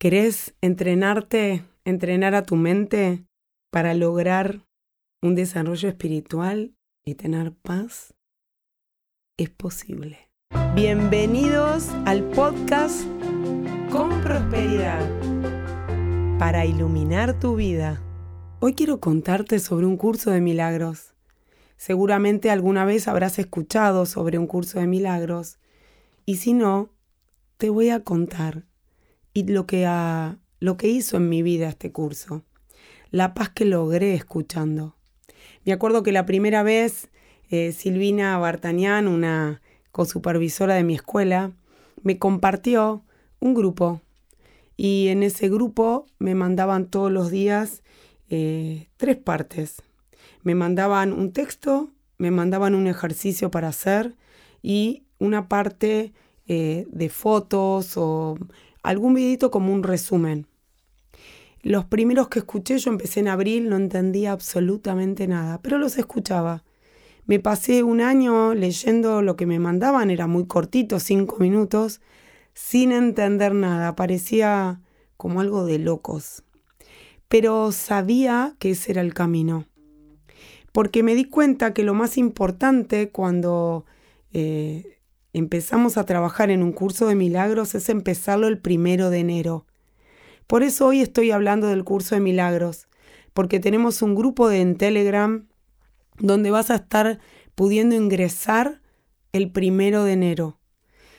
¿Querés entrenarte, entrenar a tu mente para lograr un desarrollo espiritual y tener paz? Es posible. Bienvenidos al podcast Con Prosperidad para iluminar tu vida. Hoy quiero contarte sobre un curso de milagros. Seguramente alguna vez habrás escuchado sobre un curso de milagros y si no, te voy a contar y lo que, lo que hizo en mi vida este curso, la paz que logré escuchando. Me acuerdo que la primera vez eh, Silvina Bartañán, una cosupervisora de mi escuela, me compartió un grupo y en ese grupo me mandaban todos los días eh, tres partes. Me mandaban un texto, me mandaban un ejercicio para hacer y una parte eh, de fotos o algún vidito como un resumen. Los primeros que escuché, yo empecé en abril, no entendía absolutamente nada, pero los escuchaba. Me pasé un año leyendo lo que me mandaban, era muy cortito, cinco minutos, sin entender nada, parecía como algo de locos. Pero sabía que ese era el camino. Porque me di cuenta que lo más importante cuando eh, empezamos a trabajar en un curso de milagros es empezarlo el primero de enero. Por eso hoy estoy hablando del curso de milagros, porque tenemos un grupo de en Telegram donde vas a estar pudiendo ingresar el primero de enero.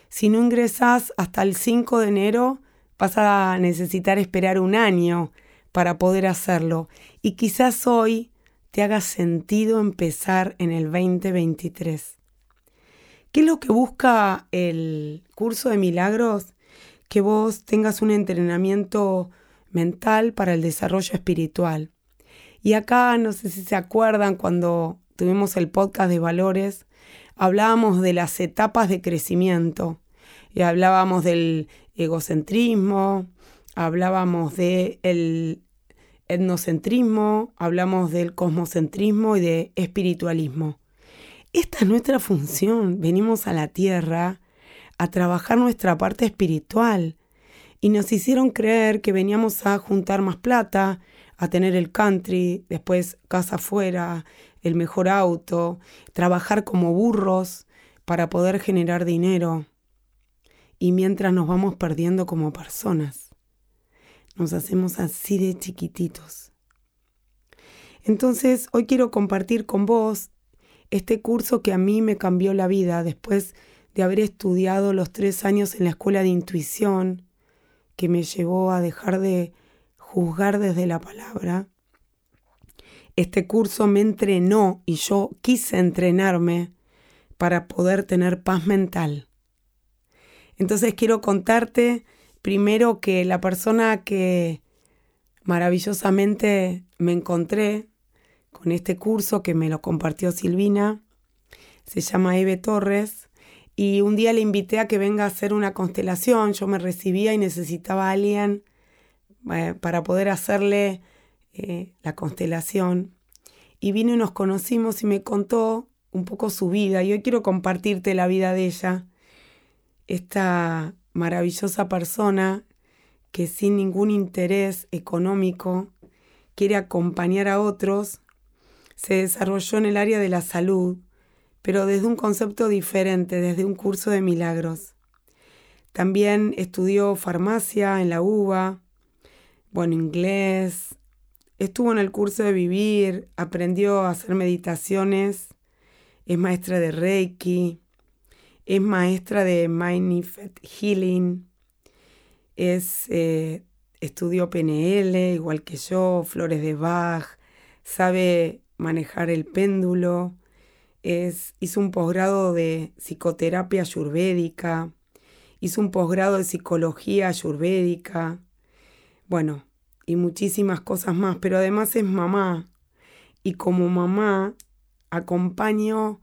Si no ingresas hasta el 5 de enero, vas a necesitar esperar un año para poder hacerlo. Y quizás hoy te haga sentido empezar en el 2023. ¿Qué es lo que busca el curso de milagros? Que vos tengas un entrenamiento mental para el desarrollo espiritual. Y acá, no sé si se acuerdan, cuando tuvimos el podcast de valores, hablábamos de las etapas de crecimiento. Y hablábamos del egocentrismo, hablábamos del etnocentrismo, hablamos del cosmocentrismo y de espiritualismo. Esta es nuestra función. Venimos a la tierra a trabajar nuestra parte espiritual. Y nos hicieron creer que veníamos a juntar más plata, a tener el country, después casa afuera, el mejor auto, trabajar como burros para poder generar dinero. Y mientras nos vamos perdiendo como personas, nos hacemos así de chiquititos. Entonces, hoy quiero compartir con vos este curso que a mí me cambió la vida después de haber estudiado los tres años en la escuela de intuición, que me llevó a dejar de juzgar desde la palabra. Este curso me entrenó y yo quise entrenarme para poder tener paz mental. Entonces quiero contarte primero que la persona que maravillosamente me encontré con este curso que me lo compartió Silvina. Se llama Eve Torres. Y un día le invité a que venga a hacer una constelación. Yo me recibía y necesitaba a alguien eh, para poder hacerle eh, la constelación. Y vino y nos conocimos y me contó un poco su vida. Y hoy quiero compartirte la vida de ella. Esta maravillosa persona que sin ningún interés económico quiere acompañar a otros se desarrolló en el área de la salud, pero desde un concepto diferente, desde un curso de milagros. También estudió farmacia en la UBA, bueno, inglés, estuvo en el curso de vivir, aprendió a hacer meditaciones, es maestra de Reiki, es maestra de Mindful Healing, es, eh, estudió PNL igual que yo, flores de Bach, sabe manejar el péndulo, es, hizo un posgrado de psicoterapia ayurvédica, hizo un posgrado de psicología ayurvédica, bueno, y muchísimas cosas más, pero además es mamá. Y como mamá, acompaño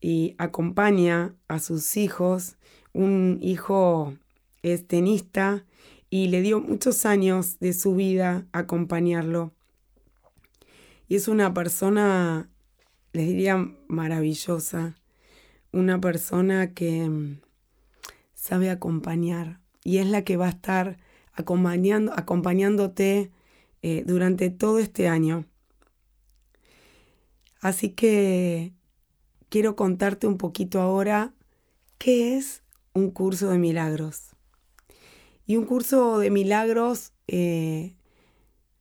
y acompaña a sus hijos. Un hijo es tenista y le dio muchos años de su vida acompañarlo. Y es una persona, les diría, maravillosa. Una persona que mm, sabe acompañar y es la que va a estar acompañando, acompañándote eh, durante todo este año. Así que quiero contarte un poquito ahora qué es un curso de milagros. Y un curso de milagros eh,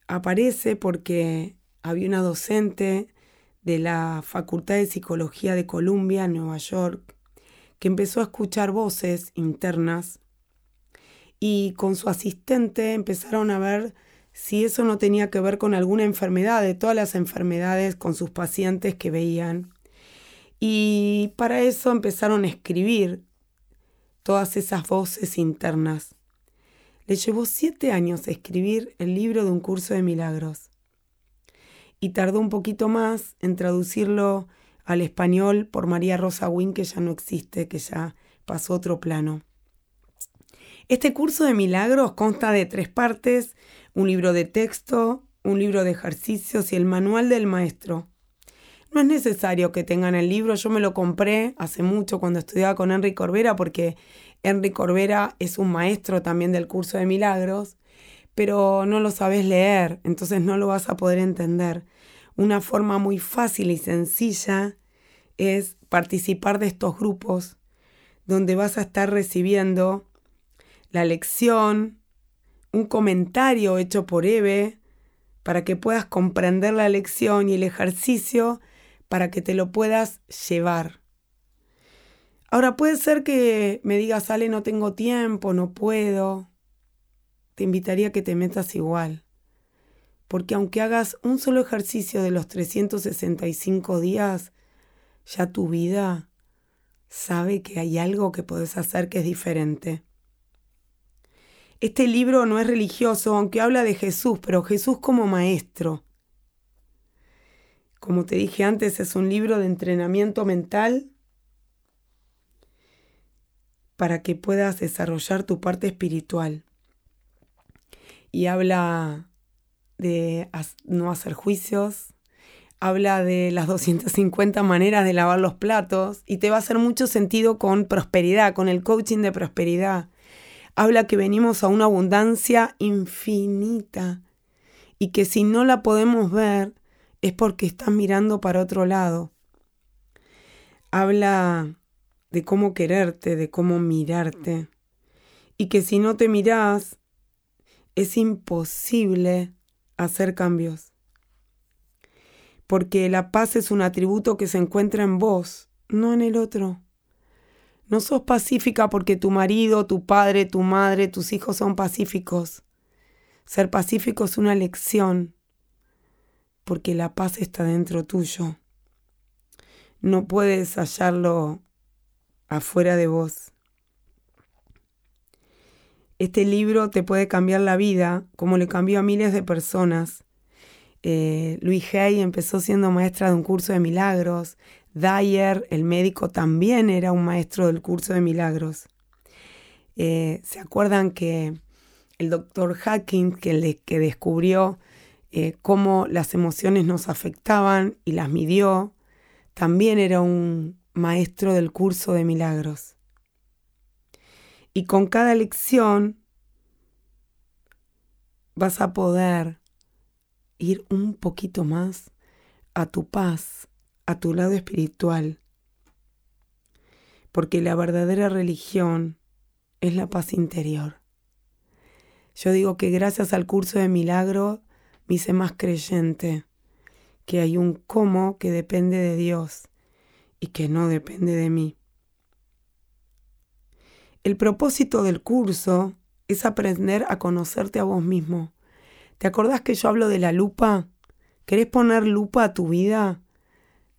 aparece porque había una docente de la Facultad de Psicología de Columbia, Nueva York, que empezó a escuchar voces internas y con su asistente empezaron a ver si eso no tenía que ver con alguna enfermedad, de todas las enfermedades con sus pacientes que veían. Y para eso empezaron a escribir todas esas voces internas. Le llevó siete años escribir el libro de un curso de milagros. Y tardó un poquito más en traducirlo al español por María Rosa Wynn, que ya no existe, que ya pasó otro plano. Este curso de milagros consta de tres partes, un libro de texto, un libro de ejercicios y el manual del maestro. No es necesario que tengan el libro, yo me lo compré hace mucho cuando estudiaba con Henry Corbera porque Henry Corbera es un maestro también del curso de milagros, pero no lo sabes leer, entonces no lo vas a poder entender. Una forma muy fácil y sencilla es participar de estos grupos donde vas a estar recibiendo la lección, un comentario hecho por Eve para que puedas comprender la lección y el ejercicio para que te lo puedas llevar. Ahora puede ser que me digas, Ale, no tengo tiempo, no puedo. Te invitaría a que te metas igual. Porque aunque hagas un solo ejercicio de los 365 días, ya tu vida sabe que hay algo que puedes hacer que es diferente. Este libro no es religioso, aunque habla de Jesús, pero Jesús como maestro. Como te dije antes, es un libro de entrenamiento mental para que puedas desarrollar tu parte espiritual. Y habla de no hacer juicios, habla de las 250 maneras de lavar los platos y te va a hacer mucho sentido con prosperidad, con el coaching de prosperidad. Habla que venimos a una abundancia infinita y que si no la podemos ver es porque estás mirando para otro lado. Habla de cómo quererte, de cómo mirarte y que si no te mirás es imposible hacer cambios porque la paz es un atributo que se encuentra en vos, no en el otro. No sos pacífica porque tu marido, tu padre, tu madre, tus hijos son pacíficos. Ser pacífico es una lección, porque la paz está dentro tuyo. No puedes hallarlo afuera de vos. Este libro te puede cambiar la vida, como le cambió a miles de personas eh, Luis Hay empezó siendo maestra de un curso de milagros. Dyer, el médico, también era un maestro del curso de milagros. Eh, ¿Se acuerdan que el doctor Hacking, que, descubrió eh, cómo las emociones nos afectaban y las midió, también era un maestro del curso de milagros? Y con cada lección vas a poder ir un poquito más a tu paz, a tu lado espiritual. Porque la verdadera religión es la paz interior. Yo digo que gracias al curso de milagro me hice más creyente, que hay un cómo que depende de Dios y que no depende de mí. El propósito del curso es aprender a conocerte a vos mismo ¿Te acordás que yo hablo de la lupa? ¿Querés poner lupa a tu vida?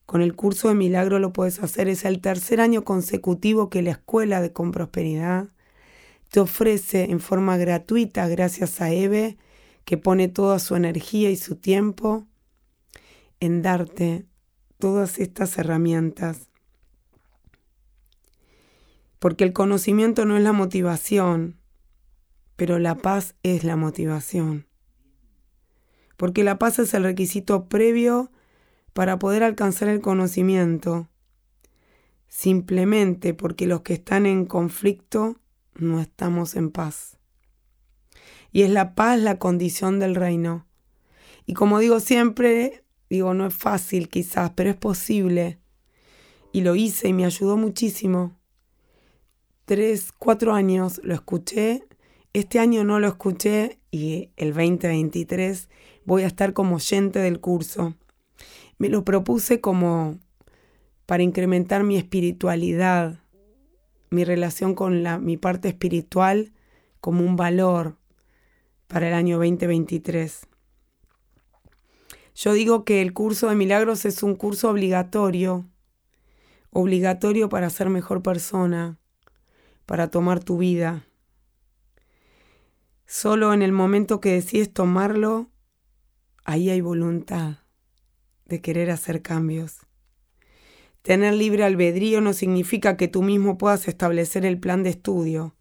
Con el curso de milagro lo puedes hacer. Es el tercer año consecutivo que la Escuela de Con Prosperidad te ofrece en forma gratuita, gracias a Eve, que pone toda su energía y su tiempo en darte todas estas herramientas. Porque el conocimiento no es la motivación, pero la paz es la motivación porque la paz es el requisito previo para poder alcanzar el conocimiento, simplemente porque los que están en conflicto no estamos en paz. y es la paz la condición del reino. Y como digo siempre, digo, no es fácil quizás, pero es posible. Y lo hice y me ayudó muchísimo. Tres, cuatro años lo escuché. Este año no lo escuché y el 2023 voy a estar como oyente del curso. Me lo propuse como para incrementar mi espiritualidad, mi relación con la, mi parte espiritual como un valor para el año 2023. Yo digo que el curso de milagros es un curso obligatorio, obligatorio para ser mejor persona, para tomar tu vida. Solo en el momento que decides tomarlo, ahí hay voluntad de querer hacer cambios. Tener libre albedrío no significa que tú mismo puedas establecer el plan de estudio.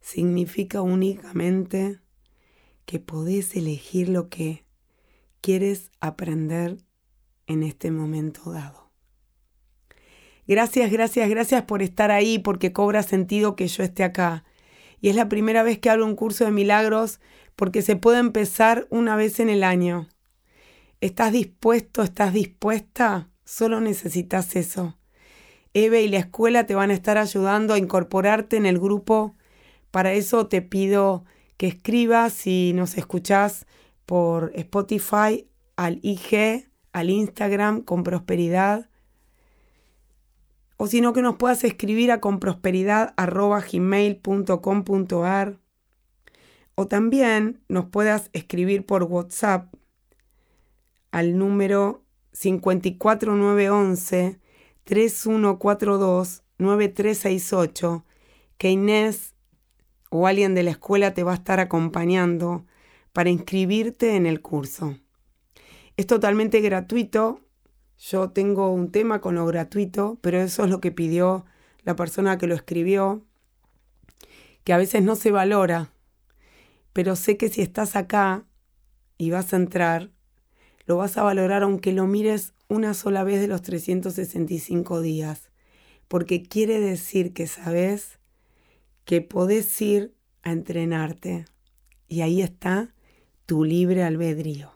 Significa únicamente que podés elegir lo que quieres aprender en este momento dado. Gracias, gracias, gracias por estar ahí, porque cobra sentido que yo esté acá. Y es la primera vez que hablo un curso de milagros porque se puede empezar una vez en el año. ¿Estás dispuesto, estás dispuesta? Solo necesitas eso. Eve y la escuela te van a estar ayudando a incorporarte en el grupo. Para eso te pido que escribas si nos escuchás por Spotify al IG, al Instagram con prosperidad. O si no, que nos puedas escribir a comprosperidad.gmail.com.ar o también nos puedas escribir por WhatsApp al número 54911 3142 9368 que Inés o alguien de la escuela te va a estar acompañando para inscribirte en el curso. Es totalmente gratuito. Yo tengo un tema con lo gratuito, pero eso es lo que pidió la persona que lo escribió, que a veces no se valora, pero sé que si estás acá y vas a entrar, lo vas a valorar aunque lo mires una sola vez de los 365 días, porque quiere decir que sabes que podés ir a entrenarte. Y ahí está tu libre albedrío.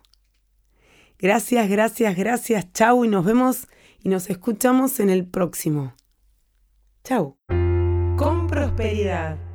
Gracias, gracias, gracias. Chau y nos vemos y nos escuchamos en el próximo. Chau. Con prosperidad.